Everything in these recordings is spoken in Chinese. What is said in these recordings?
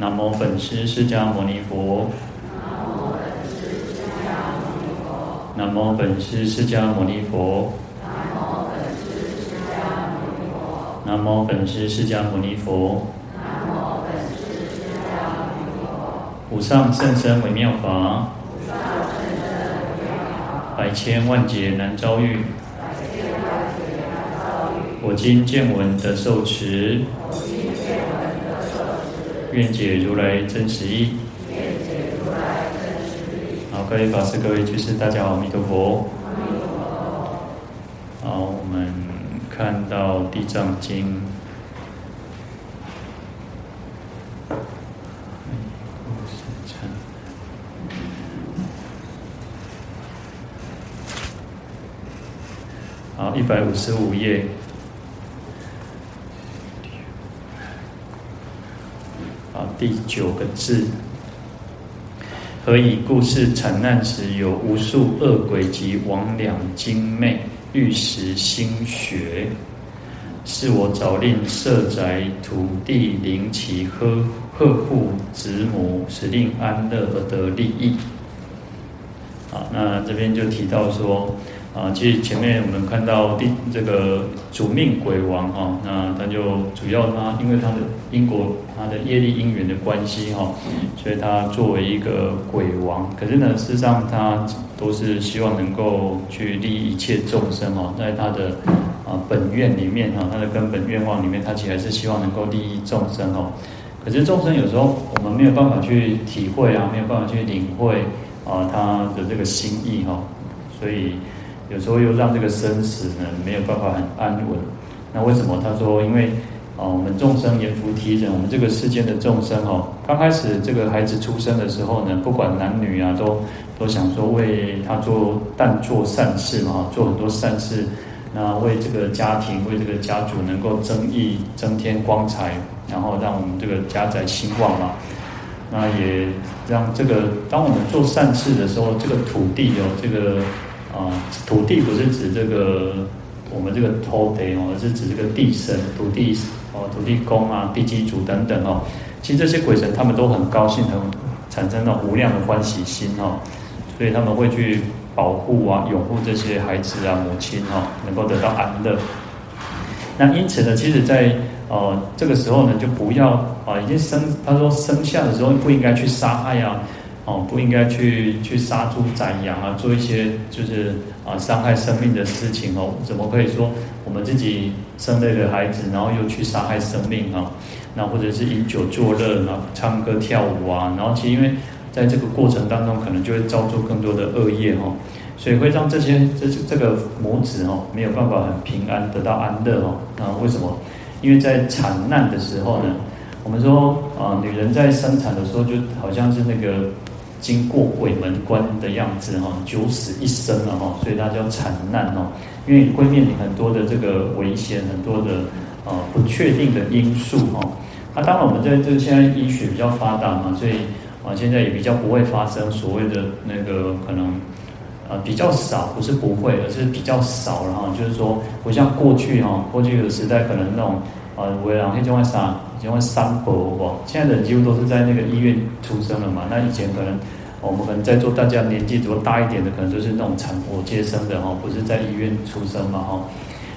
南无本师释迦牟尼佛。南无本师释迦牟尼佛。南无本师释迦牟尼佛。无上甚深微妙法，百千万劫难遭遇。我今见闻得受持，愿解如来真实义。好，各位法师、各位居士，大家好，阿弥陀佛。好，我们看到《地藏经》。好，一百五十五页。好，第九个字。何以故是惨难时，有无数恶鬼及魍魎精魅欲食心血，是我早令舍宅土地灵其呵呵护子母，使令安乐而得利益。好，那这边就提到说。啊，其实前面我们看到第这个主命鬼王哈，那他就主要他因为他的因果，他的业力因缘的关系哈，所以他作为一个鬼王。可是呢，事实上他都是希望能够去利益一切众生哦，在他的啊本愿里面哈，他的根本愿望里面，他其实还是希望能够利益众生哦。可是众生有时候我们没有办法去体会啊，没有办法去领会啊他的这个心意哈，所以。有时候又让这个生死呢没有办法很安稳，那为什么？他说，因为啊，我们众生阎浮提人，我们这个世间的众生哦，刚开始这个孩子出生的时候呢，不管男女啊，都都想说为他做但做善事嘛，做很多善事，那为这个家庭、为这个家族能够增益、增添光彩，然后让我们这个家宅兴旺嘛。那也让这个当我们做善事的时候，这个土地有这个。啊，土地不是指这个我们这个土地哦，而是指这个地神、土地哦、土地公啊、地基主等等哦。其实这些鬼神他们都很高兴，很产生了无量的欢喜心哦，所以他们会去保护啊、拥护这些孩子啊、母亲哈，能够得到安乐。那因此呢，其实在呃这个时候呢，就不要啊，已经生他说生下的时候不应该去杀害啊。哦，不应该去去杀猪宰羊啊，做一些就是啊伤害生命的事情哦。怎么可以说我们自己生了一个孩子，然后又去杀害生命啊？那或者是饮酒作乐，啊唱歌跳舞啊？然后其实因为在这个过程当中，可能就会造作更多的恶业哦，所以会让这些这这个母子哦没有办法很平安得到安乐哦。那为什么？因为在产难的时候呢，我们说啊，女人在生产的时候就好像是那个。经过鬼门关的样子哈，九死一生了哈，所以它叫惨难哦，因为会面临很多的这个危险，很多的呃不确定的因素哈。那当然我们在这现在医学比较发达嘛，所以啊现在也比较不会发生所谓的那个可能啊比较少，不是不会，而是比较少了哈。就是说不像过去哈，过去的时代可能那种啊为了黑中因为三伯哇，现在的几乎都是在那个医院出生了嘛。那以前可能我们可能在座大家年纪如果大一点的，可能都是那种产婆接生的哈，不是在医院出生嘛哈。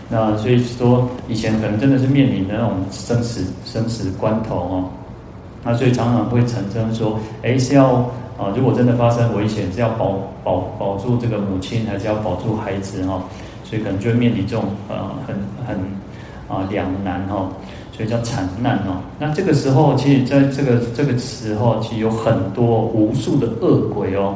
那所以说以前可能真的是面临那种生死生死关头哈。那所以常常会产生说，哎是要啊，如果真的发生危险，是要保保保住这个母亲，还是要保住孩子哈？所以可能就会面临这种呃很很啊两难哈。所以叫惨难哦。那这个时候，其实在这个这个时候，其实有很多无数的恶鬼哦，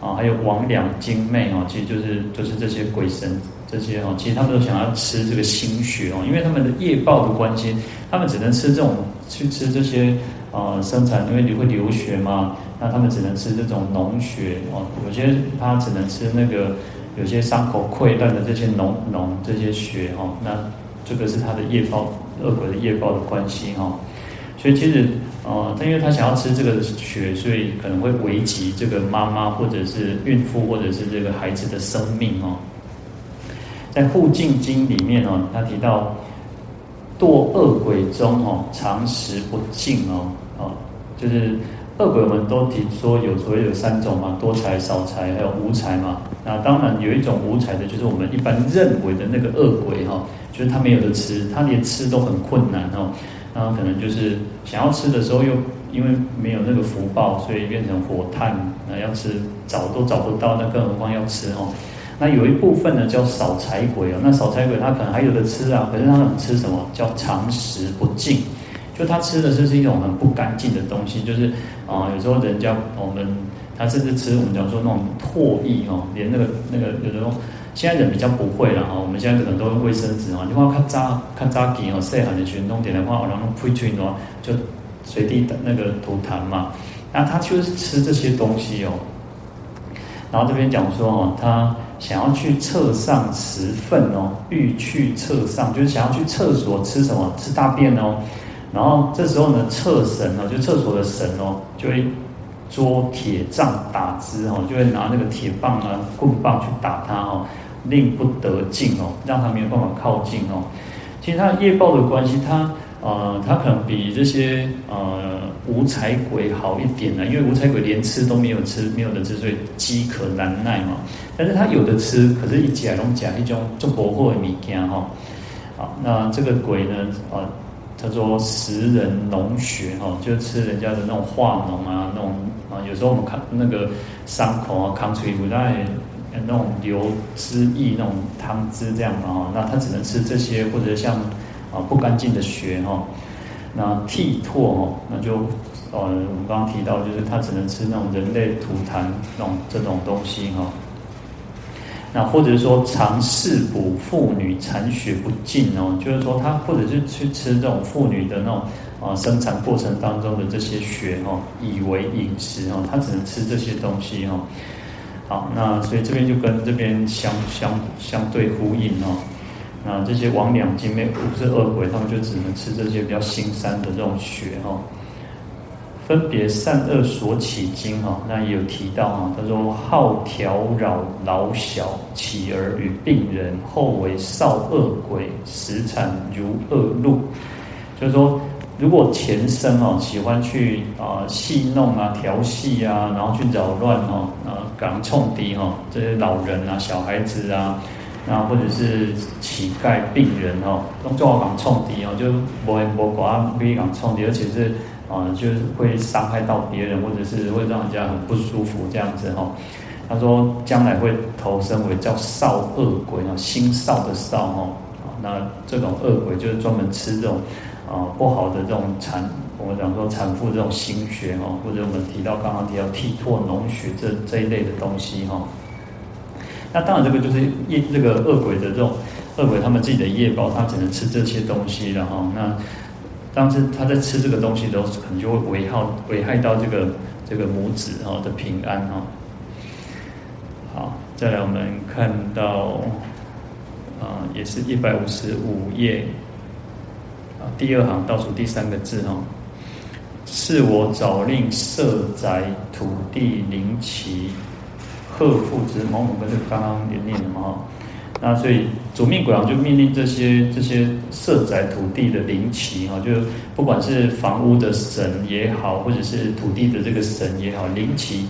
啊，还有魍魎精魅哦，其实就是就是这些鬼神这些哦，其实他们都想要吃这个心血哦，因为他们的业报的关系，他们只能吃这种去吃这些啊生产，因为你会流血嘛，那他们只能吃这种脓血哦，有些他只能吃那个有些伤口溃烂的这些脓脓这些血哦，那这个是他的业报。恶鬼的业报的关系哈，所以其实呃，他因为他想要吃这个血，所以可能会危及这个妈妈或者是孕妇或者是这个孩子的生命哦。在《护净经》里面哦，他提到堕恶鬼中哦，常食不净哦，哦，就是恶鬼，我们都提说有所谓有三种嘛，多财、少财，还有无财嘛。那当然有一种无财的，就是我们一般认为的那个恶鬼哈，就是他没有得吃，他连吃都很困难哦。那可能就是想要吃的时候，又因为没有那个福报，所以变成火炭，那要吃找都找不到，那更何况要吃哦。那有一部分呢叫少财鬼哦，那少财鬼他可能还有的吃啊，可是他很吃什么？叫常食不净，就他吃的是是一种很不干净的东西，就是啊、有时候人家我们他甚至吃我们讲说那种唾液哦，连那个那个有时候现在人比较不会了哈，我们现在可能都用卫生纸啊，你看看扎看扎给哦，晒寒的群众点的话，然后吹吹的话就随地的那个吐痰嘛，那他就是吃这些东西哦，然后这边讲说哦，他。想要去厕上食粪哦，欲去厕上就是想要去厕所吃什么？吃大便哦。然后这时候呢，厕神哦，就厕所的神哦，就会捉铁杖打之哦，就会拿那个铁棒啊、棍棒去打他哦，令不得进哦，让他没有办法靠近哦。其实他的业报的关系，他。呃，他可能比这些呃无财鬼好一点呢，因为无财鬼连吃都没有吃，没有的吃，所以饥渴难耐嘛。但是他有的吃，可是一夹拢夹一种做薄货的物件哈。好，那这个鬼呢，啊，他说食人脓血哈，就吃人家的那种化脓啊，那种啊，有时候我们看那个伤口啊，扛出不带那种流汁液那种汤汁这样的哈，那他只能吃这些，或者像。啊，不干净的血哈，那涕唾哦，那就呃，我们刚刚提到，就是他只能吃那种人类吐痰那种这种东西哈。那或者是说，常食补妇女残血不尽哦，就是说他或者是去吃这种妇女的那种啊生产过程当中的这些血哈，以为饮食哈，他只能吃这些东西哈。好，那所以这边就跟这边相相相对呼应哦。那这些魍魎精魅不是恶鬼，他们就只能吃这些比较腥膻的这种血哈。分别善恶所起经哈，那也有提到哈，他说好调扰老小，起而与病人，后为少恶鬼，时产如恶鹿。就是说，如果前生哦喜欢去啊戏弄啊调戏啊，然后去扰乱哈啊港冲敌哈这些老人啊小孩子啊。那或者是乞丐、病人哦，用做好讲冲敌哦，就无缘无故啊，可以讲冲敌，而且是啊，就是会伤害到别人，或者是会让人家很不舒服这样子哈。他说将来会投生为叫少恶鬼啊，心少的少哈。那这种恶鬼就是专门吃这种啊不好的这种产，我们讲说产妇这种心血哈，或者我们提到刚刚提到涕唾脓血这这一类的东西哈。那当然，这个就是业这个恶鬼的这种恶鬼，他们自己的业报，他只能吃这些东西了哈。那当时他在吃这个东西的时候，可能就会危害危害到这个这个母子哈的平安哈。好，再来我们看到啊，也是一百五十五页啊，第二行倒数第三个字哈，是我早令舍宅土地灵旗。贺父之母，我们这个刚刚也念了嘛哈，那所以主命鬼王就命令这些这些舍宅土地的灵旗哈，就不管是房屋的神也好，或者是土地的这个神也好，灵旗，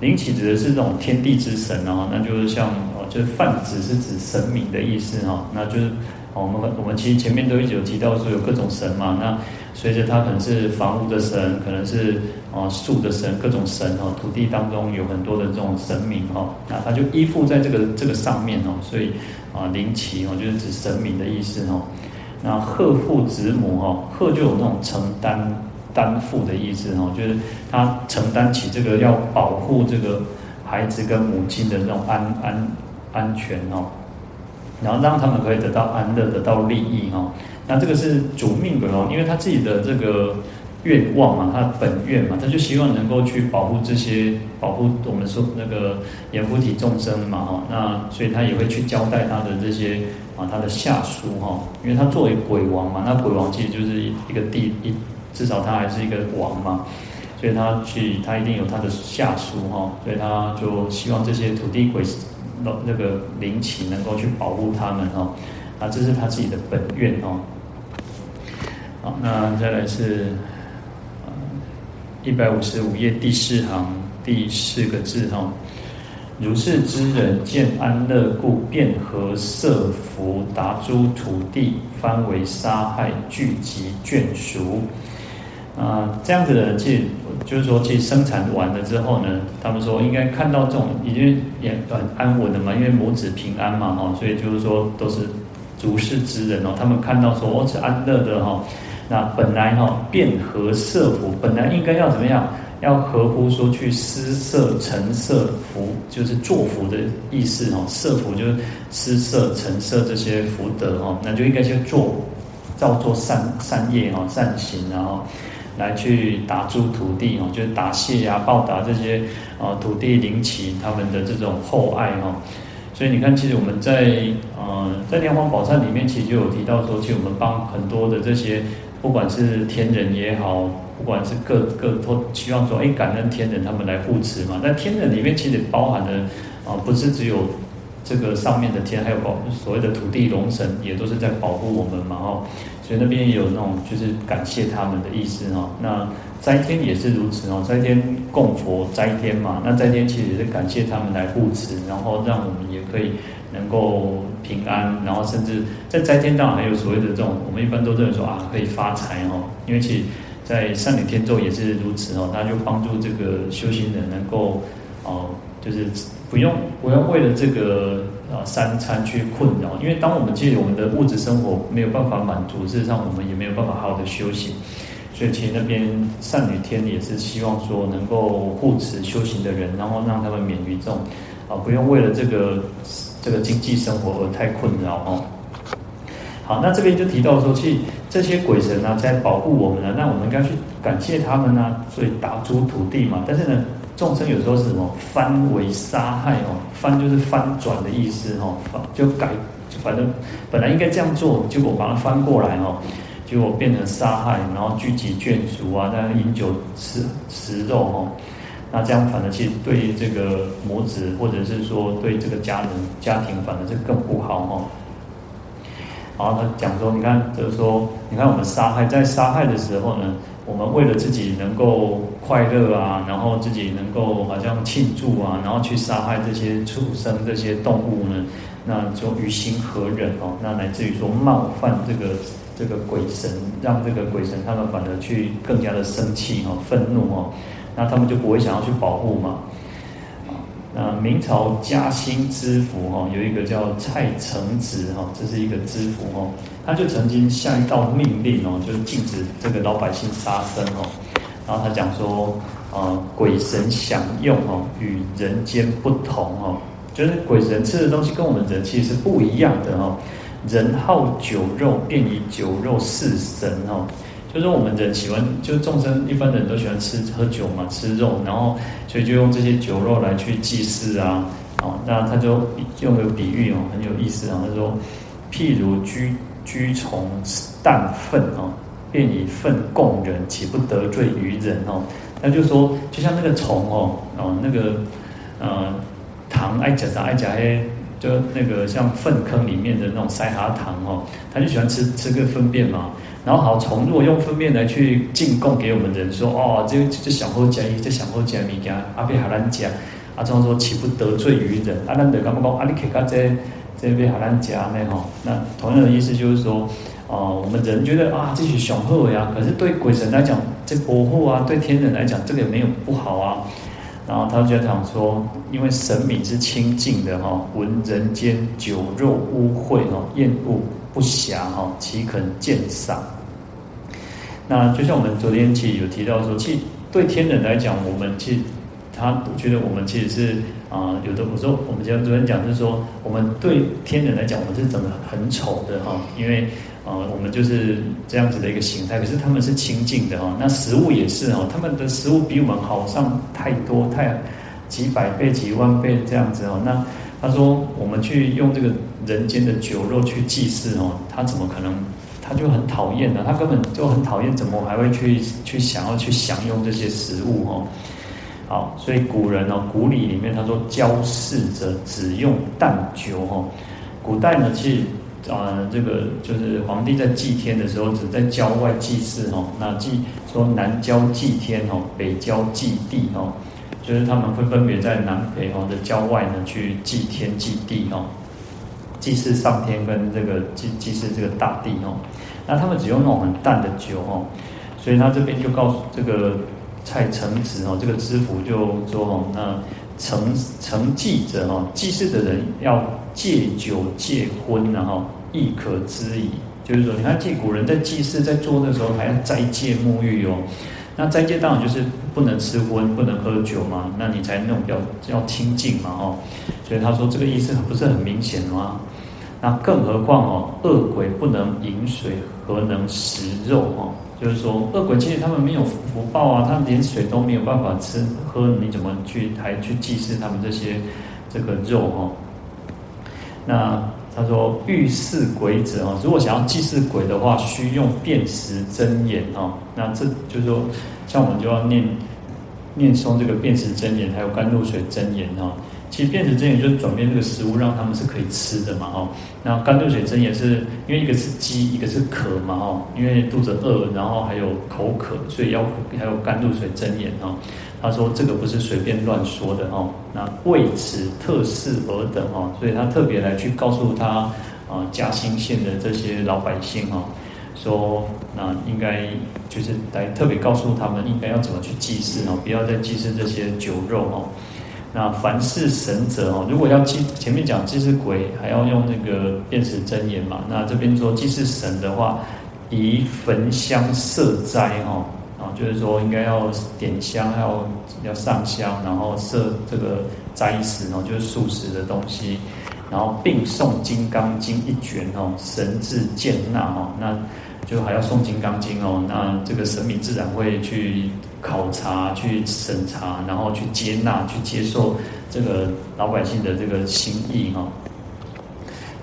灵旗指的是这种天地之神啊，那就是像哦，就是泛指是指神明的意思哈，那就是我们我们其实前面都一直有提到说有各种神嘛，那。随着他可能是房屋的神，可能是啊树的神，各种神哦，土地当中有很多的这种神明哈，那他就依附在这个这个上面哦，所以啊灵旗哦就是指神明的意思哦。那克缚之母哈，克就有那种承担担负的意思哦，就是他承担起这个要保护这个孩子跟母亲的那种安安安全哦，然后让他们可以得到安乐，得到利益哈。那这个是主命鬼哦，因为他自己的这个愿望嘛，他的本愿嘛，他就希望能够去保护这些，保护我们说那个阎浮提众生嘛，哈，那所以他也会去交代他的这些啊，他的下属哈，因为他作为鬼王嘛，那鬼王其实就是一个地一，至少他还是一个王嘛，所以他去他一定有他的下属哈，所以他就希望这些土地鬼那个灵旗能够去保护他们哈，啊，这是他自己的本愿哦。好，那再来是，一百五十五页第四行第四个字哈。如是之人见安乐故，便合舍福达诸土地，翻为杀害，聚集眷属。啊、这样子的人，其实就是说，其实生产完了之后呢，他们说应该看到这种已经也很安稳的嘛，因为母子平安嘛，哈，所以就是说都是如是之人哦。他们看到说我是安乐的哈，那本来哈便合舍福，本来应该要怎么样？要合乎说去施设、成色福，就是做福的意思哈。设福就是施设、成设这些福德哈，那就应该去做，造作善善业哈、善行，然后来去打诸土地哈，就是答谢呀、报答这些啊土地灵耆他们的这种厚爱哈。所以你看，其实我们在呃在《莲华宝忏》里面，其实就有提到说，其实我们帮很多的这些，不管是天人也好。不管是各各都希望说，哎，感恩天人他们来护持嘛。那天人里面其实包含的啊，不是只有这个上面的天，还有保所谓的土地龙神，也都是在保护我们嘛。哦，所以那边也有那种就是感谢他们的意思哦。那灾天也是如此哦，灾天供佛灾天嘛。那灾天其实也是感谢他们来护持，然后让我们也可以能够平安，然后甚至在灾天道还有所谓的这种，我们一般都认为说啊，可以发财哦，因为其实。在上女天咒也是如此哦，那就帮助这个修行人能够哦，就是不用不用为了这个啊三餐去困扰，因为当我们借我们的物质生活没有办法满足，事实上我们也没有办法好好的修行。所以其实那边善女天也是希望说能够护持修行的人，然后让他们免于这种啊不用为了这个这个经济生活而太困扰哦。好，那这边就提到说，其实这些鬼神啊，在保护我们呢，那我们应该去感谢他们呢。所以打诸土地嘛，但是呢，众生有时候是什么翻为杀害哦，翻就是翻转的意思哦，就改，反正本来应该这样做，结果把它翻过来哦，结果变成杀害，然后聚集眷属啊，在饮酒吃食肉哦，那这样反而其实对这个母子或者是说对这个家人家庭，反而是更不好哦。然后他讲说，你看，就是说，你看我们杀害，在杀害的时候呢，我们为了自己能够快乐啊，然后自己能够好像庆祝啊，然后去杀害这些畜生、这些动物呢，那就于心何忍哦？那来自于说冒犯这个这个鬼神，让这个鬼神他们反而去更加的生气哦、愤怒哦，那他们就不会想要去保护嘛。那明朝嘉兴知府哈，有一个叫蔡承子哈，这是一个知府哈，他就曾经下一道命令哦，就是禁止这个老百姓杀生哦。然后他讲说，呃，鬼神享用哦，与人间不同哦，就是鬼神吃的东西跟我们人其实是不一样的哦。人好酒肉，便以酒肉事神哦。就是我们人喜欢，就众生一般人都喜欢吃喝酒嘛，吃肉，然后所以就用这些酒肉来去祭祀啊，哦，那他就用个比喻哦，很有意思啊。他说，譬如居居虫啖粪哦，便以粪供人，岂不得罪于人哦？那就说，就像那个虫哦，哦，那个呃糖爱夹啥爱夹黑，就那个像粪坑里面的那种塞哈糖哦，他就喜欢吃吃个粪便嘛。然后好从，如果用粪便来去进贡给我们人，说哦，这这小猴家，这小猴家米家阿贝哈兰家，阿这样说岂不得罪于人？阿兰德刚不讲阿里克嘎这这边哈兰家呢？哈，那同样的意思就是说，哦，我们人觉得啊，这是雄厚呀，可是对鬼神来讲，这保护啊，对天人来讲，这个也没有不好啊。然后他就讲说，因为神明是清净的哈，闻人间酒肉污秽哦，厌恶。不暇哈，岂肯见赏？那就像我们昨天其实有提到说，其实对天人来讲，我们其实他觉得我们其实是啊、有的我说我们像昨天讲，是说我们对天人来讲，我们是长得很丑的哈，因为啊、我们就是这样子的一个形态，可是他们是清净的哈。那食物也是哈，他们的食物比我们好上太多，太几百倍、几万倍这样子哦。那他说：“我们去用这个人间的酒肉去祭祀哦，他怎么可能？他就很讨厌的，他根本就很讨厌，怎么还会去去想要去享用这些食物哦？好，所以古人哦，古礼里面他说，交祀者只用淡酒哦。古代呢，其实啊、这个就是皇帝在祭天的时候，只在郊外祭祀哦。那祭说南郊祭天哦，北郊祭地哦，就是他们会分别在南北哦的郊外呢去祭天祭地哦，祭祀上天跟这个祭祭祀这个大地哦。那他们只用那种很淡的酒哦，所以他这边就告诉这个蔡承子哦，这个知府就说哦，那承承祭者哦，祭祀的人要。戒酒戒荤，然后亦可知矣。就是说，你看，祭古人在祭祀在做的时候，还要斋戒沐浴哦。那斋戒当然就是不能吃荤，不能喝酒嘛。那你才那种比较要清净嘛，哦。所以他说这个意思不是很明显吗？那更何况哦，恶鬼不能饮水，何能食肉？哦，就是说，恶鬼其实他们没有福报啊，他们连水都没有办法吃喝，你怎么去还去祭祀他们这些这个肉？哦？那他说欲祀鬼者啊，如果想要祭祀鬼的话，需用辨识真言哦。那这就是说，像我们就要念念诵这个辨识真言，还有甘露水真言哦。其实辨识真言就是转变这个食物，让他们是可以吃的嘛哈。那甘露水真言是因为一个是饥，一个是渴嘛哈。因为肚子饿，然后还有口渴，所以要还有甘露水真言哈。他说这个不是随便乱说的哦，那为此特示尔等哦，所以他特别来去告诉他啊嘉兴县的这些老百姓哦，说那应该就是来特别告诉他们应该要怎么去祭祀哦，不要再祭祀这些酒肉哦。那凡是神者哦，如果要祭前面讲祭祀鬼，还要用那个辨识真言嘛，那这边说祭祀神的话，以焚香设斋哦。啊，就是说应该要点香，要要上香，然后设这个斋食哦，就是素食的东西，然后并诵《金刚经》一卷哦，神智见纳哦，那就还要诵《金刚经》哦，那这个神明自然会去考察、去审查，然后去接纳、去接受这个老百姓的这个心意哈。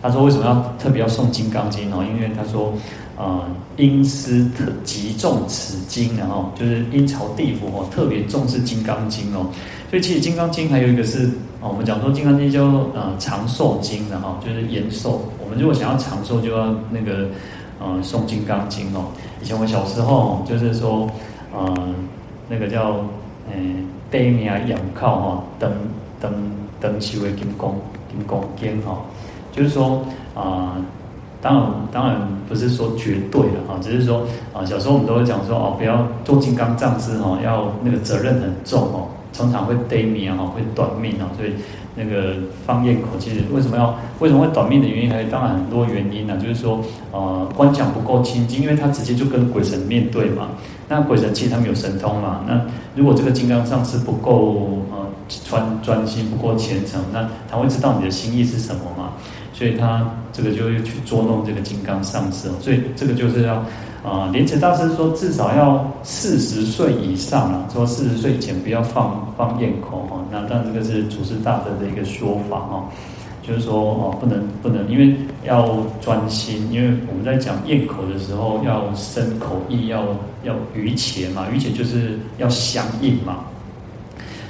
他说为什么要特别要诵《金刚经》哦？因为他说。啊，阴司特极重此经，然后就是阴曹地府哦，特别重视《金刚经》哦。所以其实《金刚经》还有一个是我们讲说《金刚经》叫呃长寿经的哈，就是延寿。我们如果想要长寿，就要那个呃诵《金刚经》哦。以前我小时候就是说，呃那个叫嗯悲名仰靠哈，登登登西为金刚金刚经哈，就是说啊。当然，当然不是说绝对的哈，只是说啊，小时候我们都会讲说哦，不要做金刚藏师哈，要那个责任很重哦，常常会得命啊，会短命啊，所以那个方焰口，其实为什么要为什么会短命的原因，还有当然很多原因呢，就是说呃，观想不够清净，因为他直接就跟鬼神面对嘛，那鬼神其实他们有神通嘛，那如果这个金刚上师不够呃专专心，不够虔诚，那他会知道你的心意是什么嘛？所以他这个就会去捉弄这个金刚上师，所以这个就是要啊，莲池大师说至少要四十岁以上啊，说四十岁以前不要放放焰口哈。那当然这个是祖师大德的一个说法哈，就是说哦不能不能，因为要专心，因为我们在讲咽口的时候要生口意要要瑜伽嘛，瑜伽就是要相应嘛。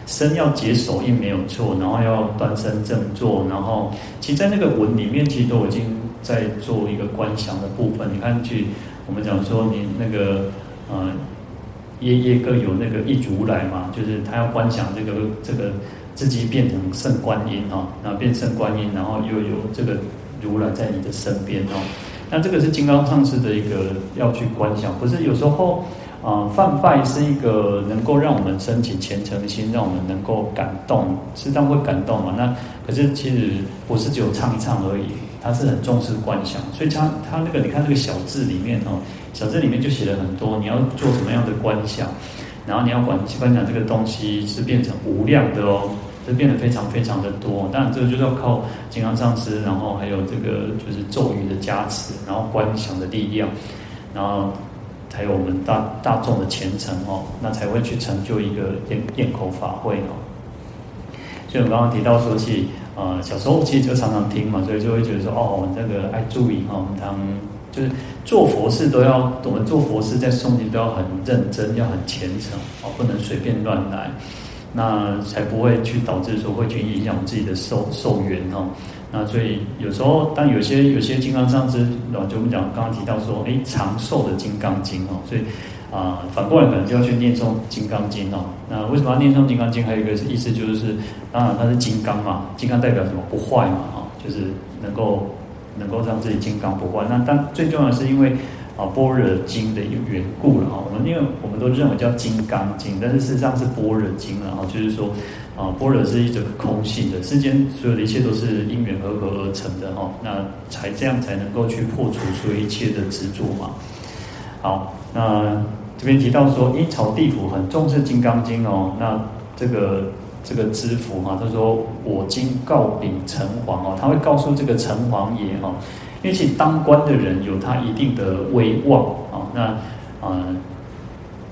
身要结手印没有错，然后要端身正坐，然后其实，在那个文里面，其实都已经在做一个观想的部分。你看，去我们讲说，你那个呃，耶耶哥有那个一如来嘛，就是他要观想这个这个自己变成圣观音哦，然后变圣观音，然后又有这个如来在你的身边哦。那这个是金刚上师的一个要去观想，不是有时候。啊，梵呗是一个能够让我们升起虔诚心，让我们能够感动，适当会感动嘛。那可是其实不是只有唱一唱而已，他是很重视观想，所以他他那个你看那个小字里面哦，小字里面就写了很多，你要做什么样的观想，然后你要观观想这个东西是变成无量的哦，就变得非常非常的多。当然这个就是要靠金刚上师，然后还有这个就是咒语的加持，然后观想的力量，然后。才有我们大大众的虔诚哦，那才会去成就一个焰焰口法会哦。所以我刚刚提到说起，呃，小时候其实就常常听嘛，所以就会觉得说，哦，我们这个爱注意哈，我们当就是做佛事都要，我们做佛事在诵经都要很认真，要很虔诚哦，不能随便乱来。那才不会去导致说会去影响自己的寿寿元哦。那所以有时候，当有些有些金刚上师，就我们讲刚刚提到说，哎，长寿的金刚经哦，所以啊、反过来可能就要去念诵金刚经哦。那为什么要念诵金刚经？还有一个意思就是，当然它是金刚嘛，金刚代表什么？不坏嘛，哈，就是能够能够让自己金刚不坏。那但最重要的是因为啊般若经的缘故了哈。我们因为我们都认为叫金刚经，但是事实上是般若经了哈，就是说。啊，般若是一种空性的，世间所有的一切都是因缘和合而成的哈，那才这样才能够去破除所有一切的执着嘛。好，那这边提到说，阴曹地府很重视《金刚经》哦，那这个这个知府哈，他说我今告禀城隍哦，他会告诉这个城隍爷哈，因为其实当官的人有他一定的威望啊，那呃。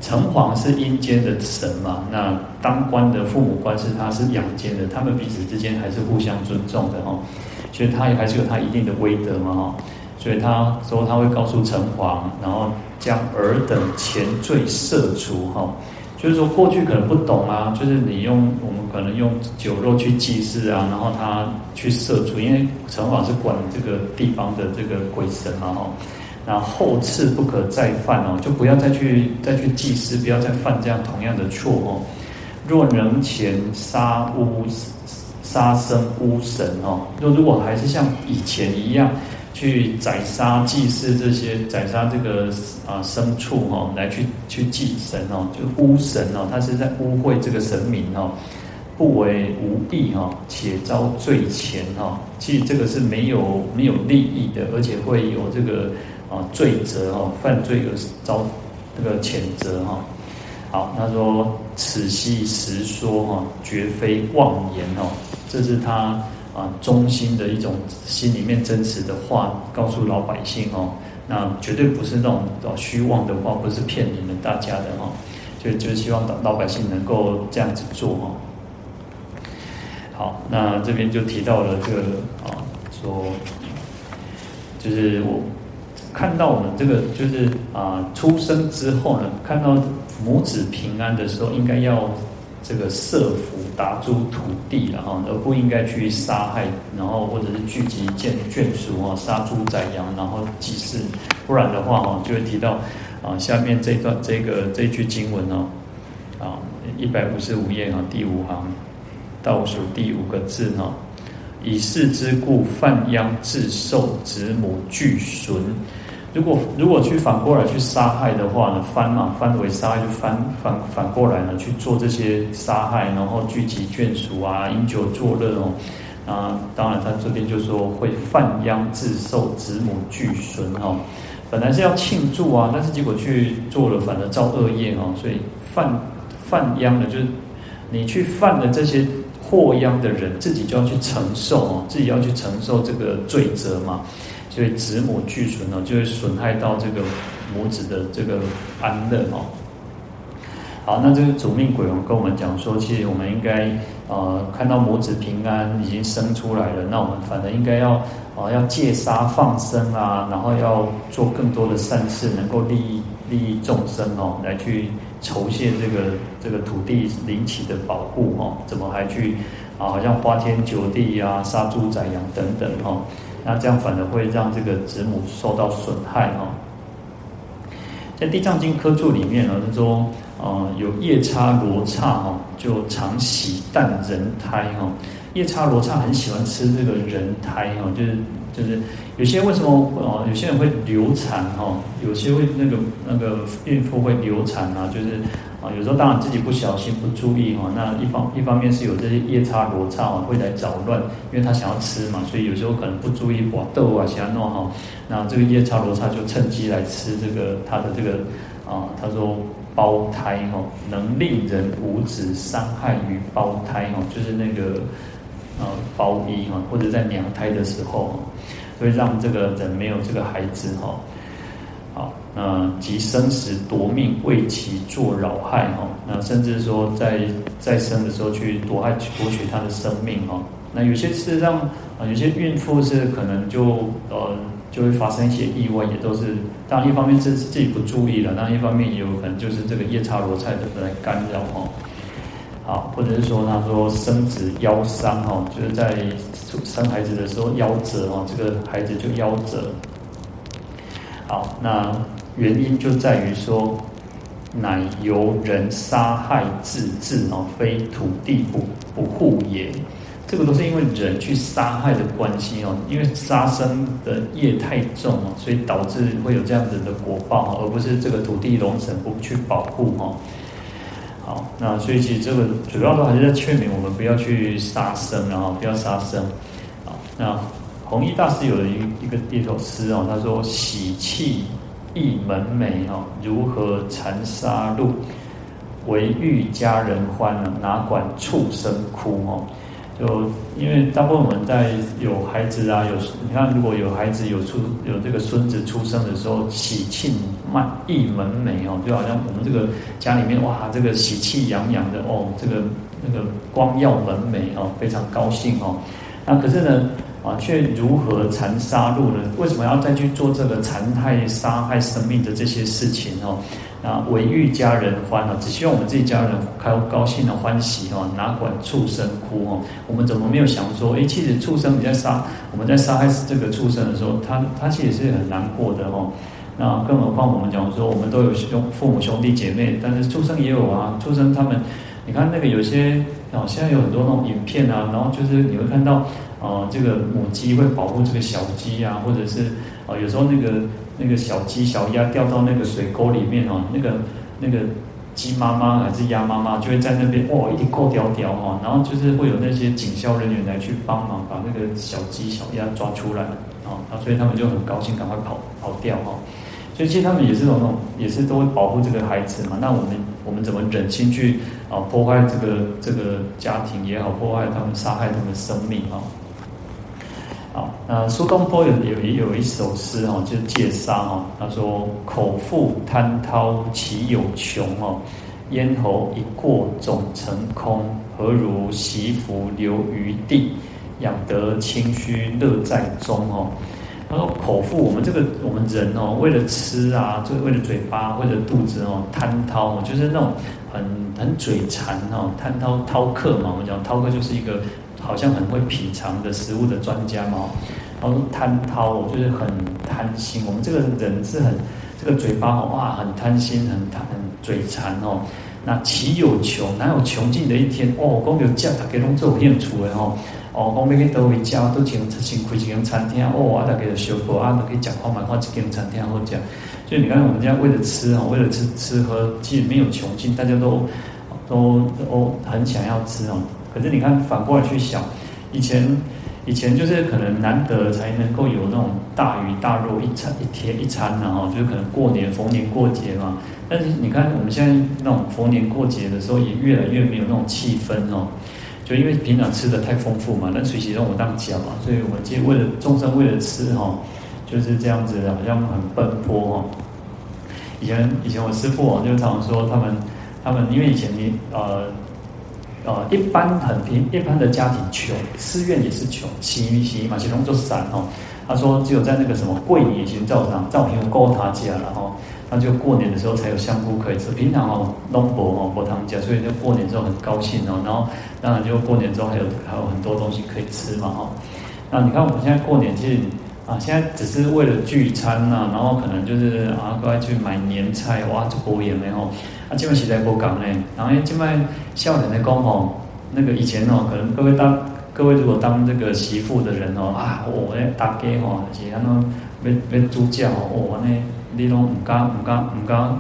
城隍是阴间的神嘛，那当官的父母官是他是阳间的，他们彼此之间还是互相尊重的哈，所以他也还是有他一定的威德嘛哈，所以他说他会告诉城隍，然后将尔等前罪赦除哈，就是说过去可能不懂啊，就是你用我们可能用酒肉去祭祀啊，然后他去赦除，因为城隍是管这个地方的这个鬼神嘛吼，然后次不可再犯哦，就不要再去再去祭祀，不要再犯这样同样的错哦。若能前杀污杀生污神哦，若如果还是像以前一样去宰杀祭祀这些宰杀这个啊牲畜哦，来去去祭神哦，就污神哦，他是在污秽这个神明哦，不为无益哈，且遭罪前哈。其实这个是没有没有利益的，而且会有这个。啊，罪责哈，犯罪而遭这个谴责哈。好，他说此系实说哈，绝非妄言哦。这是他啊衷心的一种心里面真实的话，告诉老百姓哦。那绝对不是那种虚妄的话，不是骗你们大家的哈。就就希望老百姓能够这样子做哈。好，那这边就提到了这个啊，说就是我。看到我们这个就是啊、出生之后呢，看到母子平安的时候，应该要这个设福达诸土地了哈，而不应该去杀害，然后或者是聚集眷眷属哈，杀猪宰羊，然后祭祀，不然的话哈，就会提到啊，下面这段这个这句经文哦，啊，一百五十五页啊，第五行倒数第五个字哈，以是之故，犯殃自受，子母俱损。如果如果去反过来去杀害的话呢，翻嘛翻为杀害就翻反反过来呢去做这些杀害，然后聚集眷属啊，饮酒作乐哦，啊，当然他这边就说会犯殃自受，子母俱损哦。本来是要庆祝啊，但是结果去做了，反而造恶业哦，所以犯犯殃的，就是你去犯了这些祸殃的人，自己就要去承受哦，自己要去承受这个罪责嘛。所以子母俱损哦，就会损害到这个母子的这个安乐哦。好，那这个主命鬼王跟我们讲说，其实我们应该呃看到母子平安已经生出来了，那我们反正应该要啊、要戒杀放生啊，然后要做更多的善事，能够利益利益众生哦，来去酬谢这个这个土地灵气的保护哦。怎么还去啊？好像花天酒地啊，杀猪宰羊等等哦。那这样反而会让这个子母受到损害哈。在《地藏经》科注里面呢，是说，呃，有夜叉罗刹哈，就常喜啖人胎哈。夜叉罗刹很喜欢吃这个人胎哈，就是就是有些为什么呃，有些人会流产哈，有些会那个那个孕妇会流产啊，就是。啊，有时候当然自己不小心不注意哈，那一方一方面是有这些夜叉罗刹啊会来捣乱，因为他想要吃嘛，所以有时候可能不注意把豆啊想要弄好，那这个夜叉罗刹就趁机来吃这个他的这个啊，他说胞胎哈，能令人无子，伤害于胞胎哈，就是那个呃胞衣哈，或者在娘胎的时候，会让这个人没有这个孩子哈。好，那及生时夺命，为其作扰害哈。那甚至说在在生的时候去夺害夺取他的生命哈。那有些事实上啊，有些孕妇是可能就呃就会发生一些意外，也都是当然一方面是自己不注意了，那一方面也有可能就是这个夜叉罗刹的来干扰哈。好，或者是说他说生子夭伤哦，就是在生孩子的时候夭折哦，这个孩子就夭折。好，那原因就在于说，乃由人杀害自治哦，非土地不不护也。这个都是因为人去杀害的关系哦，因为杀生的业太重哦，所以导致会有这样子的果报，而不是这个土地龙神不去保护哦。好，那所以其实这个主要都还是在劝勉我们不要去杀生，然后不要杀生。好，那弘一大师有一一个一首诗哦，他说：“喜气溢门楣哦，如何残杀戮？唯欲家人欢，哪管畜生哭哦。”就因为大部分我们在有孩子啊，有你看，如果有孩子有出有这个孙子出生的时候，喜庆满溢门楣哦，就好像我们这个家里面哇，这个喜气洋洋的哦，这个那个光耀门楣哦，非常高兴哦。那可是呢啊，却如何残杀戮呢？为什么要再去做这个残害杀害生命的这些事情哦？啊，为欲家人欢啊，只希望我们自己家人开高兴的欢喜哦，哪管畜生哭哦？我们怎么没有想说，诶，其实畜生你在杀，我们在杀害这个畜生的时候，他他其实是很难过的哦。那更何况我们讲说，我们都有兄父母兄弟姐妹，但是畜生也有啊，畜生他们，你看那个有些哦，现在有很多那种影片啊，然后就是你会看到哦，这个母鸡会保护这个小鸡啊，或者是哦，有时候那个。那个小鸡、小鸭掉到那个水沟里面哦，那个那个鸡妈妈还是鸭妈妈就会在那边哇，一直扣掉掉哈，然后就是会有那些警消人员来去帮忙把那个小鸡、小鸭抓出来啊，所以他们就很高兴，赶快跑跑掉哈。所以其实他们也是那种，也是都会保护这个孩子嘛。那我们我们怎么忍心去啊破坏这个这个家庭也好，破坏他们、杀害他们生命啊？好，那苏东坡有有有一首诗哈，就是戒杀哈。他说：“口腹贪饕岂有穷哦，咽喉一过总成空。何如惜福留余地，养得清虚乐在中哦。”他说：“口腹，我们这个我们人哦，为了吃啊，就是为了嘴巴，为了肚子哦，贪饕就是那种很很嘴馋哦，贪饕饕客嘛。我们讲饕客就是一个。”好像很会品尝的食物的专家嘛，然后贪饕就是很贪心。我们这个人是很这个嘴巴哦，哇，很贪心，很贪很嘴馋哦。那岂有穷？哪有穷尽的一天？哦，讲有家大家拢做演出的哦。哦，讲要去倒位家都请先开一间餐厅哦，啊，大家就小破啊，都可以讲话嘛，开一间餐厅好讲。所以你看，我们这样为了吃哦，为了吃吃喝，其实没有穷尽，大家都都都很想要吃哦。可是你看，反过来去想，以前以前就是可能难得才能够有那种大鱼大肉一餐一天一餐，然后就是可能过年逢年过节嘛。但是你看我们现在那种逢年过节的时候，也越来越没有那种气氛哦。就因为平常吃的太丰富嘛，那随喜让我当讲嘛，所以我们其实为了众生为了吃哈，就是这样子，好像很奔波哈。以前以前我师父哦，就常说他们他们因为以前你呃。呃，一般很平，一般的家庭穷，寺院也是穷，洗洗嘛，其中就散哦。他说，只有在那个什么过年前灶上，灶平高他家了哈，那就过年的时候才有香菇可以吃。平常哦，东伯哦，伯他们家，所以就过年之后很高兴哦。然后当然就过年之后还有还有很多东西可以吃嘛哈。那你看我们现在过年其实啊，现在只是为了聚餐呐，然后可能就是啊，过来去买年菜哇，这过年没有。啊，这边实在不讲嘞。然后诶，这边笑脸的讲吼，那个以前哦，可能各位当各位如果当这个媳妇的人哦，啊，我咧大家吼，是安怎要要煮食哦，安尼你拢唔敢唔敢唔敢，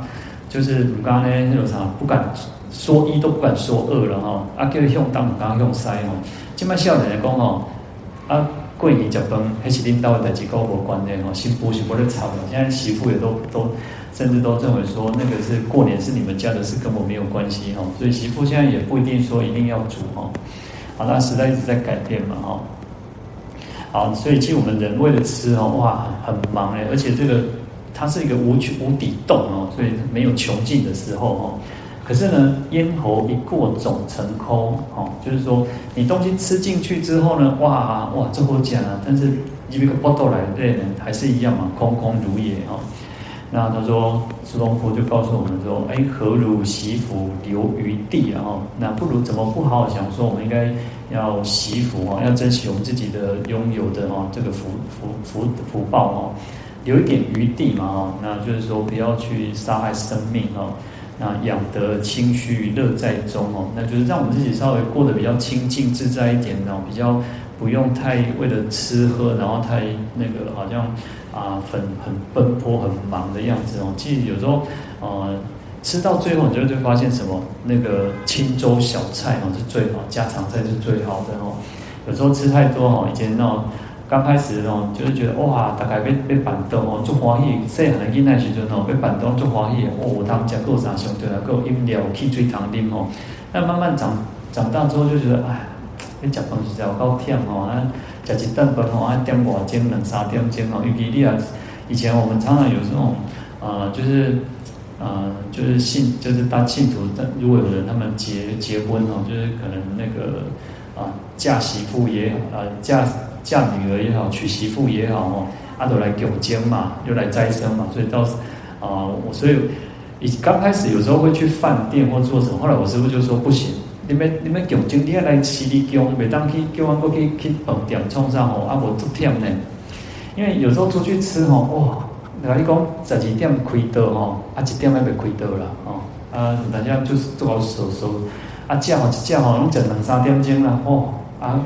就是唔敢咧那种啥，不敢说一都不敢说二了哈。啊，叫你向东唔敢向西吼。这边笑脸的讲吼，啊，过年食饭还是领导的代志，跟我无关系吼，媳妇是不咧吵的。现在媳妇也都都。甚至都认为说那个是过年是你们家的事，跟我没有关系哈，所以媳妇现在也不一定说一定要煮哈。好，那时代一直在改变嘛哈。好，所以其实我们人为了吃哦，哇，很忙哎，而且这个它是一个无穷无底洞哦，所以没有穷尽的时候哦。可是呢，咽喉一过总成空哦，就是说你东西吃进去之后呢，哇哇这么讲啊，但是一个波头来对人还是一样嘛，空空如也哦。那他说，师父就告诉我们说，哎，何如惜福留余地，啊那不如怎么不好好想说，我们应该要惜福啊，要珍惜我们自己的拥有的哦，这个福福福福报哦，留一点余地嘛哦，那就是说不要去杀害生命哦，那养得清虚乐在中哦，那就是让我们自己稍微过得比较清净自在一点哦，比较不用太为了吃喝，然后太那个好像。啊，很很奔波、很忙的样子哦。其实有时候，呃，吃到最后，你就会发现什么？那个清粥小菜哦是最好，家常菜是最好的哦。有时候吃太多哦，以前那种刚开始哦，就是觉得哇，大概被被板凳哦，做欢喜。细汉的囡仔时阵哦，被板凳做欢喜哦，他们家够啥兄弟啊，够饮料、汽水、糖啉哦。那慢慢长长大之后，就觉得哎，你吃东西真够忝哦。啊食一顿饭哦，啊点外钟两三点钟哦，尤其你啊，以前我们常常有这种，呃，就是，呃，就是信，就是当信徒，如果有人他们结结婚哦，就是可能那个啊嫁媳妇也好，啊嫁嫁女儿也好，娶媳妇也好哦，啊都来供经嘛，又来斋生嘛，所以到啊我所以以刚开始有时候会去饭店或做什么，后来我师父就说不行。你们你们供经，你要来吃你供，每当去叫完过去去饭店创啥吼，啊无足忝呢。因为有时候出去吃吼，哇，那你讲十二点开刀吼，啊一点还没开刀啦，哦，啊大家就是做好手手，啊叫好叫好，拢整两三点钟啦，哦，啊，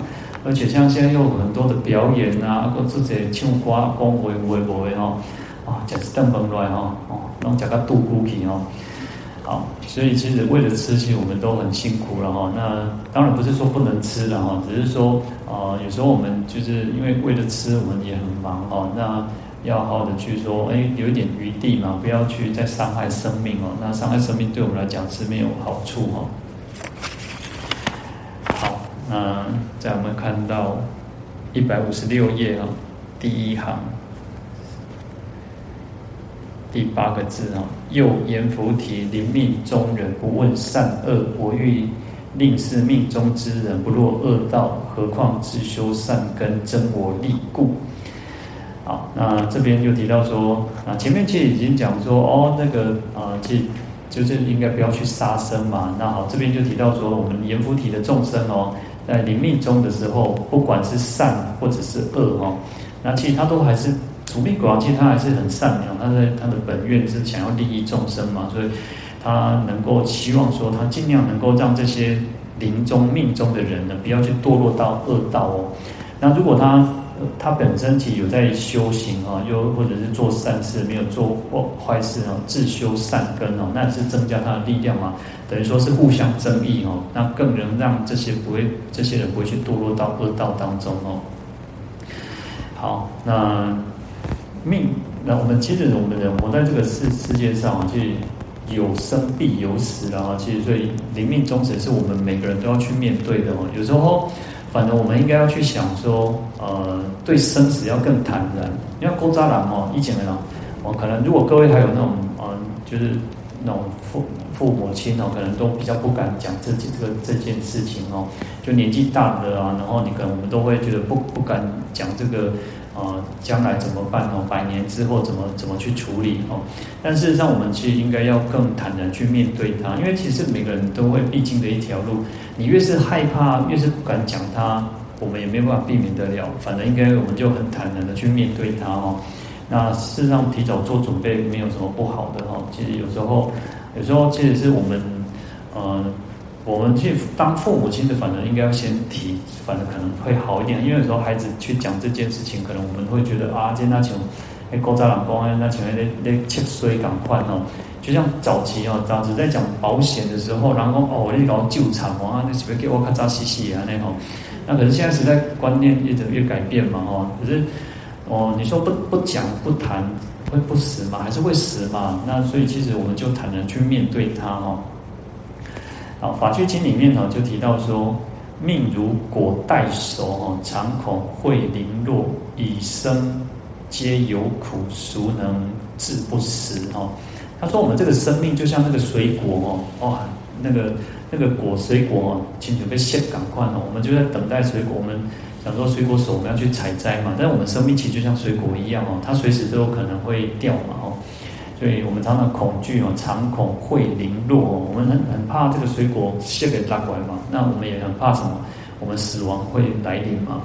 而且像现在又有很多的表演啊，各自己唱歌讲话有的无的吼，啊，食一顿饭来吼，哦，拢食到肚咕去吼。好，所以其实为了吃，其实我们都很辛苦了哈。那当然不是说不能吃了哈，只是说、呃，有时候我们就是因为为了吃，我们也很忙哈。那要好好的去说，哎，留一点余地嘛，不要去再伤害生命哦。那伤害生命对我们来讲是没有好处哈。那在我们看到一百五十六页啊，第一行。第八个字啊，又阎浮提临命中人不问善恶，我欲令是命中之人不落恶道，何况自修善根，真我利故。好，那这边就提到说，啊，前面其实已经讲说，哦，那个啊，其实就是应该不要去杀生嘛。那好，这边就提到说，我们阎浮提的众生哦，在临命终的时候，不管是善或者是恶哦，那其实他都还是。主命果，其实他还是很善良，他的他的本愿是想要利益众生嘛，所以他能够希望说，他尽量能够让这些临终命中的人呢，不要去堕落到恶道哦。那如果他他本身其实有在修行啊，又或者是做善事，没有做坏事啊，自修善根哦，那是增加他的力量嘛，等于说是互相增益哦，那更能让这些不会这些人不会去堕落到恶道当中哦。好，那。命，那我们其实我们人活在这个世世界上啊，其实有生必有死的啊。其实所以临命终时是我们每个人都要去面对的哦。有时候，反正我们应该要去想说，呃，对生死要更坦然。因为公扎兰哦，以前的人，我可能如果各位还有那种，嗯、呃，就是那种父父母亲哦，可能都比较不敢讲这这个这件事情哦。就年纪大的啊，然后你可能我们都会觉得不不敢讲这个。啊，将来怎么办哦？百年之后怎么怎么去处理哦？但事实上，我们其实应该要更坦然去面对它，因为其实每个人都会必经的一条路。你越是害怕，越是不敢讲它，我们也没有办法避免得了。反正应该我们就很坦然的去面对它哦。那事实上，提早做准备没有什么不好的哦。其实有时候，有时候其实是我们，呃。我们去当父母亲的，反正应该要先提，反正可能会好一点。因为有时候孩子去讲这件事情，可能我们会觉得啊，今天那请哎，高家长公啊那请那那七岁赶快哦，就像早期哦，早期在讲保险的时候，然后哦，你搞救场啊，那是不是给我咔嚓洗洗啊那种？那可是现在时代观念越来越改变嘛哦，可是哦，你说不不讲不谈会不死嘛，还是会死嘛？那所以其实我们就坦然去面对它哦。啊，《法句经》里面呢就提到说，命如果待熟哦，常恐会零落，以生皆有苦，孰能自不食哦？他说我们这个生命就像那个水果哦，哇，那个那个果水果哦，请准备现赶快哦，我们就在等待水果。我们想说水果熟，我们要去采摘嘛，但是我们生命其实就像水果一样哦，它随时都有可能会掉嘛。所以我们常常恐惧哦，常恐会零落哦，我们很很怕这个水果卸给拉过来嘛。那我们也很怕什么？我们死亡会来临嘛。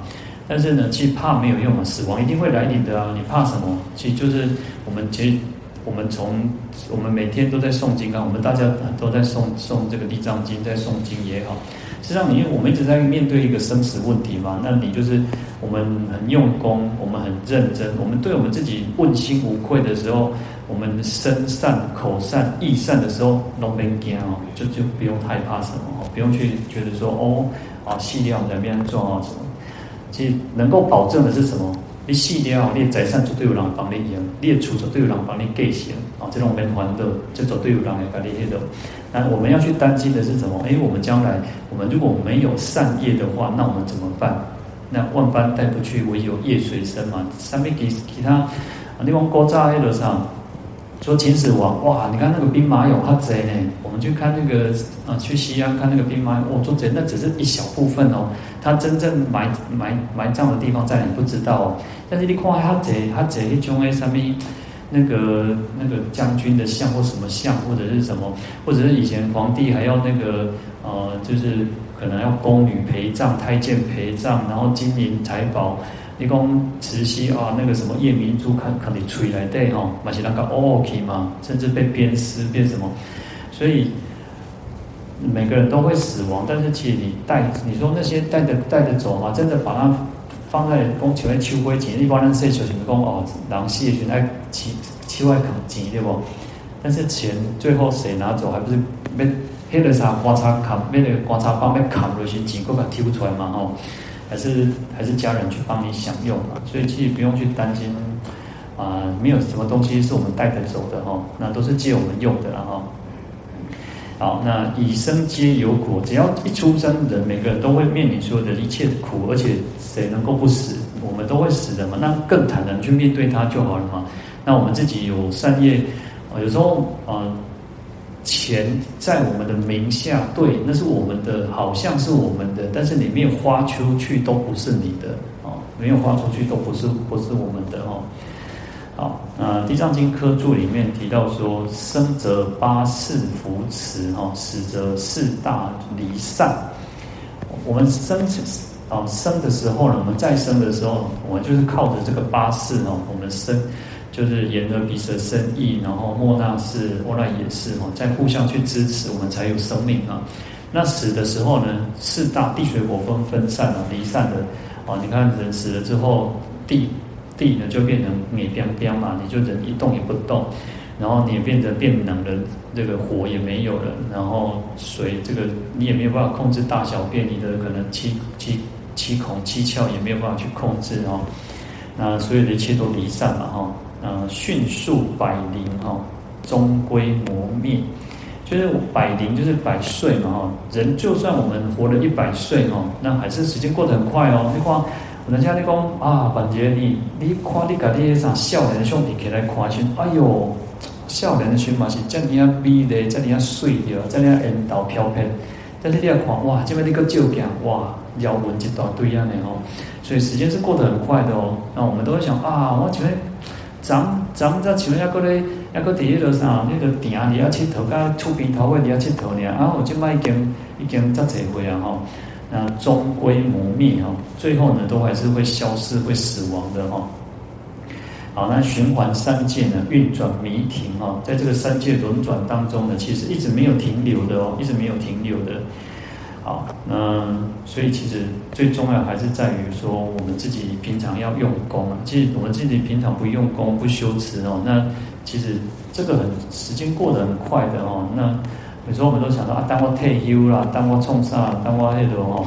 但是呢，其实怕没有用啊，死亡一定会来临的啊。你怕什么？其实就是我们其实我们从我们每天都在诵经啊，我们大家都在诵诵这个地藏经，在诵经也好。实际上，你因为我们一直在面对一个生死问题嘛，那你就是我们很用功，我们很认真，我们对我们自己问心无愧的时候，我们身善、口善、意善的时候，都没惊哦，就就不用害怕什么哦，不用去觉得说哦啊，细料在边做啊什么。其实能够保证的是什么？你细料，你财产绝对有人帮你养，你的厝绝对有人帮你给钱啊，这种免烦恼，就绝对有人来帮你那种。那我们要去担心的是什么？诶，我们将来，我们如果没有善业的话，那我们怎么办？那万般带不去，唯有业随身嘛。上面给其他啊，你往高炸那个上，说秦始皇哇，你看那个兵马俑，他贼呢。我们去看那个啊，去西安看那个兵马俑，哦，说贼那只是一小部分哦。他真正埋埋埋葬的地方在哪？不知道。但是你看他贼，他贼一种诶上面。那个那个将军的像或什么像，或者是什么，或者是以前皇帝还要那个呃，就是可能要宫女陪葬、太监陪葬，然后金银财宝，你讲慈禧啊，那个什么夜明珠看看你吹来对哈，马其那个 OK 嘛，甚至被鞭尸变什么，所以每个人都会死亡，但是其实你带，你说那些带着带着走嘛，真的把它。放在讲像咧抽灰钱，一般人说就是讲哦，人死的时爱七七外钱对不？但是钱最后谁拿走，还不是被黑的啥刮擦砍，被那个刮擦棒被砍了些钱，根本提不出来嘛哦，还是还是家人去帮你享用嘛，所以其实不用去担心啊、呃，没有什么东西是我们带得走的哈，那都是借我们用的了哈。好，那以生皆有苦，只要一出生人，每个人都会面临所有的一切的苦，而且。谁能够不死？我们都会死的嘛，那更坦然去面对它就好了嘛。那我们自己有善业，啊，有时候啊，钱在我们的名下，对，那是我们的，好像是我们的，但是你没有花出去，都不是你的啊，没有花出去，都不是不是我们的哦。好，那《地藏经》科注里面提到说，生则八世扶持，哈，死则四大离散。我们生。哦，生的时候呢，我们再生的时候，我们就是靠着这个八识哦，我们生就是沿着彼此的生意，然后莫那识、阿赖耶识哦，在互相去支持，我们才有生命啊。那死的时候呢，四大地水火风分散了，离散的哦。你看人死了之后，地地呢就变成灭冰冰嘛，你就人一动也不动。然后你也变得变冷了，这个火也没有了，然后水这个你也没有办法控制大小便，你的可能七七七孔七窍也没有办法去控制哦。那所有的一切都离散了哈，呃，迅速百龄哈，终归磨灭，就是百龄就是百岁嘛哈。人就算我们活了一百岁哈，那还是时间过得很快哦。你看，人家你讲啊，反正你你看你家啲啥少年的兄弟起来看去，哎呦。少年的时嘛是这样啊美丽，这样啊水的，这样烟道飘飘。但是你要看哇，这边那个旧镜哇，摇纹一大堆啊，然后，所以时间是过得很快的哦。那我们都会想啊，我请问，咱咱在请问一个咧，一个第一个啥，那个店里要佚佗，甲厝边头尾里要佚佗呢。啊，我今麦已经已经在这回啊哈，那终归磨灭哈，最后呢都还是会消失、会死亡的哈。好，那循环三界呢，运转弥停哈，在这个三界轮转当中呢，其实一直没有停留的哦，一直没有停留的。好，那所以其实最重要还是在于说，我们自己平常要用功啊。其实我们自己平常不用功、不修持哦，那其实这个很时间过得很快的哦。那有时候我们都想到啊，当我退休啦，当我冲上，当我那个哦，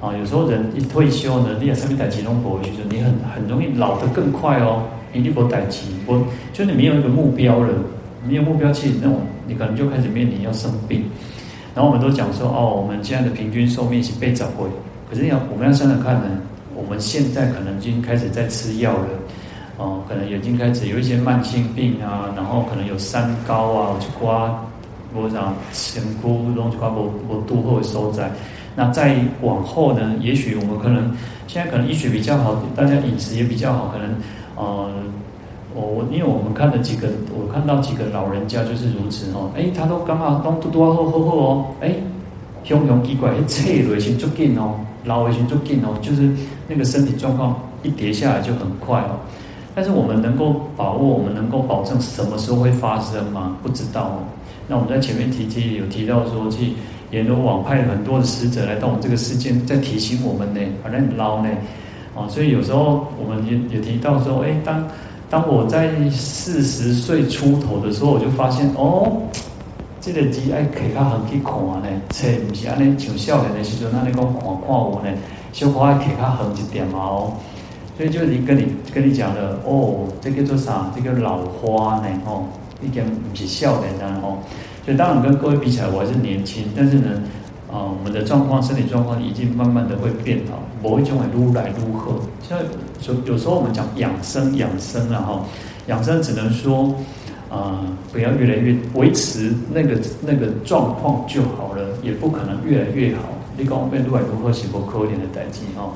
啊，有时候人一退休呢，你也身边带几栋佛，其实你很很容易老得更快哦。你不待机，我就你没有一个目标了，没有目标，其实那种你可能就开始面临要生病。然后我们都讲说，哦，我们现在的平均寿命是被找回，可是要我们要想想看呢，我们现在可能已经开始在吃药了，哦，可能已经开始有一些慢性病啊，然后可能有三高啊，去刮，我想前哭，然后去刮我我肚后收窄。那再往后呢，也许我们可能现在可能医学比较好，大家饮食也比较好，可能。呃，我因为我们看了几个，我看到几个老人家就是如此哦，哎，他都刚好都都好好好哦，哎，雄雄奇怪，一切类型足紧哦，老类型足紧哦，就是那个身体状况一跌下来就很快哦。但是我们能够把握，我们能够保证什么时候会发生吗？不知道哦。那我们在前面提提有提到说，去阎罗王派很多的使者来到我们这个世界，在提醒我们呢，反正很捞呢，哦，所以有时候我们也也提到说，哎，当当我在四十岁出头的时候，我就发现哦，这个机爱可以较远去看呢，切不是安尼像少年的时阵，那你讲看看我呢，小可爱可以较远一点嘛哦。所以就已经跟你跟你讲了哦，这叫做啥？这个老花呢？哦，已经不是少年的哦。所以当然跟各位比起来，我还是年轻，但是呢，啊、我们的状况，身体状况已经慢慢的会变好，某一种会愈来愈好。像所以有时候我们讲养生养生啊哈，养生只能说啊、不要越来越维持那个那个状况就好了，也不可能越来越好。你讲我们愈来愈好是不可怜的代志哈。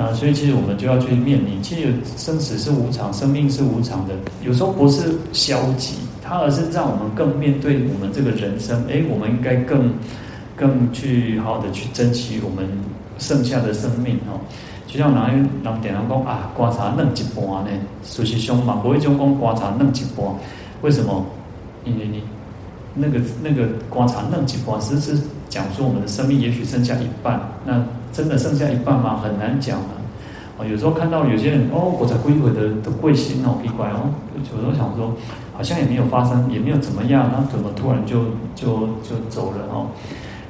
啊，所以其实我们就要去面临，其实生死是无常，生命是无常的。有时候不是消极，它而是让我们更面对我们这个人生。哎，我们应该更更去好好的去珍惜我们剩下的生命哦。就像人人点人讲啊，观察嫩一半呢，熟悉凶嘛，不会就讲观察嫩一半。为什么？因为你那个那个观察嫩一半，只是讲说我们的生命也许剩下一半，那。真的剩下一半吗？很难讲啊！哦，有时候看到有些人哦，我才归回的的贵心哦，奇怪哦，有时候想说，好像也没有发生，也没有怎么样，那怎么突然就就就走了哦？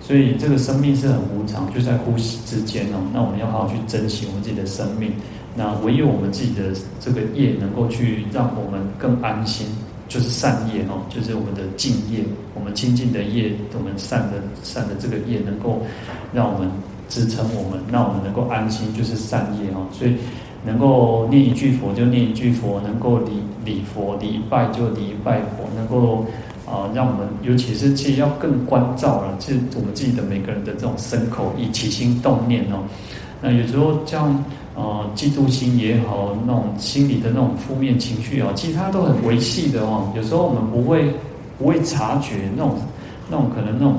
所以这个生命是很无常，就在呼吸之间哦。那我们要好好去珍惜我们自己的生命。那唯有我们自己的这个业能够去让我们更安心，就是善业哦，就是我们的净业，我们清净的业，我们善的善的这个业，能够让我们。支撑我们，让我们能够安心，就是善业哦。所以能够念一句佛就念一句佛，能够礼礼佛礼拜就礼拜佛，能够啊、让我们尤其是其实要更关照了，其实我们自己的每个人的这种身口意起心动念哦。那有时候像呃嫉妒心也好，那种心里的那种负面情绪啊，其实它都很维系的哦。有时候我们不会不会察觉那种那种可能那种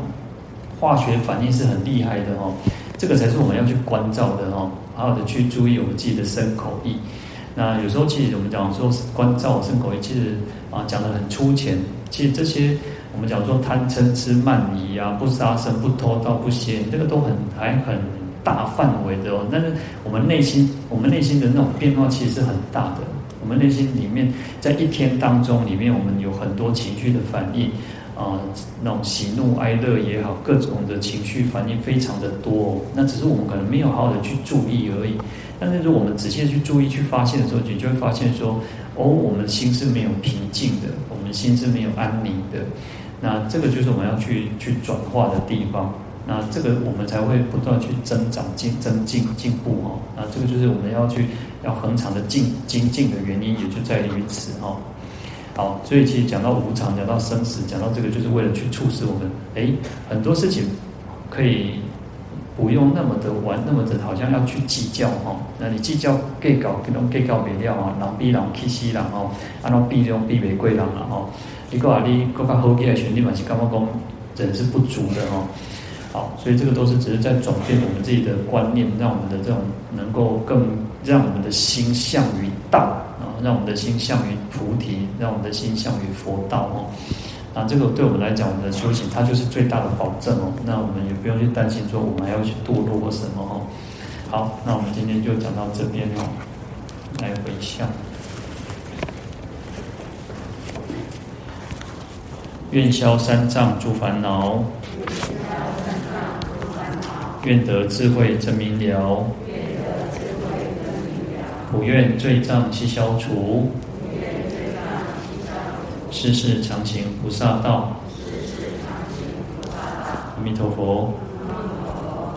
化学反应是很厉害的哦。这个才是我们要去关照的哦，好好的去注意我们自己的身口意。那有时候其实我们讲说关照身口意，其实啊讲的很粗浅。其实这些我们讲说贪嗔痴慢疑啊，不杀生、不偷盗、不邪，这个都很还很大范围的哦。但是我们内心，我们内心的那种变化其实是很大的。我们内心里面，在一天当中里面，我们有很多情绪的反应。啊，那种喜怒哀乐也好，各种的情绪反应非常的多，哦那只是我们可能没有好好的去注意而已。但是如果我们仔细去注意、去发现的时候，你就会发现说，哦，我们心是没有平静的，我们心是没有安宁的。那这个就是我们要去去转化的地方。那这个我们才会不断去增长、进增进、进步哈。那这个就是我们要去要恒常的进精进的原因，也就在于此哈。好，所以其实讲到无常，讲到生死，讲到这个，就是为了去促使我们，哎，很多事情可以不用那么的玩，那么的好像要去计较哈。那你计较计较，跟种计较没了啊，人比人气死人哦，啊，那比这种比袂过人了哈。你讲啊，你更加好起来，兄弟嘛是感觉讲人是不足的哈。好，所以这个都是只是在转变我们自己的观念，让我们的这种能够更让我们的心向于道啊。让我们的心向于菩提，让我们的心向于佛道哦。那这个对我们来讲，我们的修行它就是最大的保证哦。那我们也不用去担心说我们还要去堕落或什么哦。好，那我们今天就讲到这边哦。来回向，愿消三障诸烦恼，愿得智慧真明了。普愿罪障悉消除，世事常情菩萨道。阿弥陀佛。